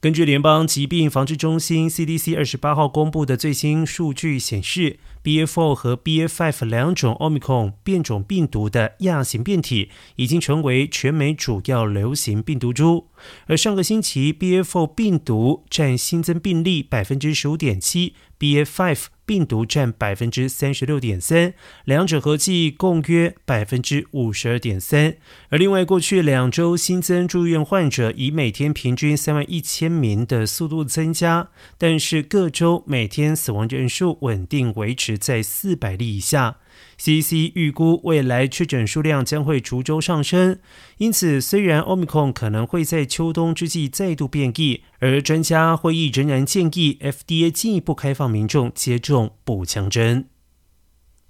根据联邦疾病防治中心 （CDC） 二十八号公布的最新数据显示，BA.4 和 BA.5 两种 Omicron 变种病毒的亚型变体已经成为全美主要流行病毒株。而上个星期，BA.4 病毒占新增病例百分之十五点七，BA.5 病毒占百分之三十六点三，两者合计共约百分之五十二点三。而另外，过去两周新增住院患者以每天平均三万一千名的速度增加，但是各州每天死亡人数稳定维持在四百例以下。CDC 预估未来确诊数量将会逐周上升，因此虽然 Omicron 可能会在秋冬之际再度变异，而专家会议仍然建议 FDA 进一步开放民众接种补强针。